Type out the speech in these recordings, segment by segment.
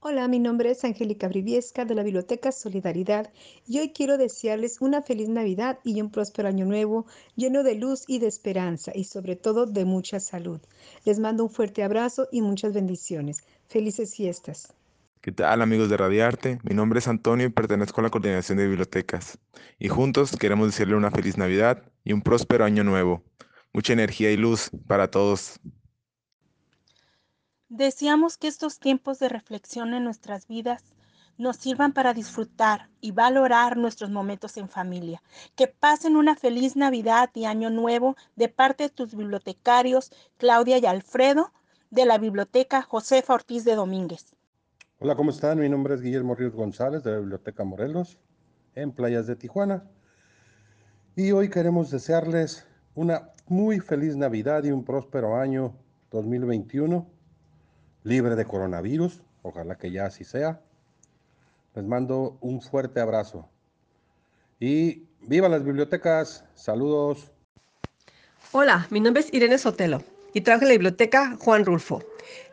Hola, mi nombre es Angélica Briviesca de la Biblioteca Solidaridad y hoy quiero desearles una feliz Navidad y un próspero año nuevo lleno de luz y de esperanza y sobre todo de mucha salud. Les mando un fuerte abrazo y muchas bendiciones. Felices fiestas. ¿Qué tal amigos de Radiarte? Mi nombre es Antonio y pertenezco a la Coordinación de Bibliotecas. Y juntos queremos decirle una feliz Navidad y un próspero año nuevo. Mucha energía y luz para todos. Deseamos que estos tiempos de reflexión en nuestras vidas nos sirvan para disfrutar y valorar nuestros momentos en familia. Que pasen una feliz Navidad y Año Nuevo de parte de tus bibliotecarios Claudia y Alfredo de la Biblioteca Josefa Ortiz de Domínguez. Hola, ¿cómo están? Mi nombre es Guillermo Ríos González de la Biblioteca Morelos en Playas de Tijuana. Y hoy queremos desearles una muy feliz Navidad y un próspero año 2021 libre de coronavirus, ojalá que ya así sea. Les mando un fuerte abrazo. Y viva las bibliotecas, saludos. Hola, mi nombre es Irene Sotelo y trabajo en la biblioteca Juan Rulfo.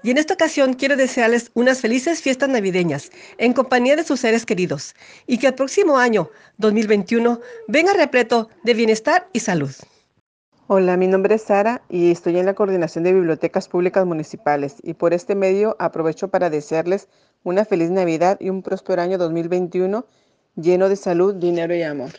Y en esta ocasión quiero desearles unas felices fiestas navideñas en compañía de sus seres queridos y que el próximo año, 2021, venga repleto de bienestar y salud. Hola, mi nombre es Sara y estoy en la Coordinación de Bibliotecas Públicas Municipales y por este medio aprovecho para desearles una feliz Navidad y un próspero año 2021 lleno de salud, dinero y amor.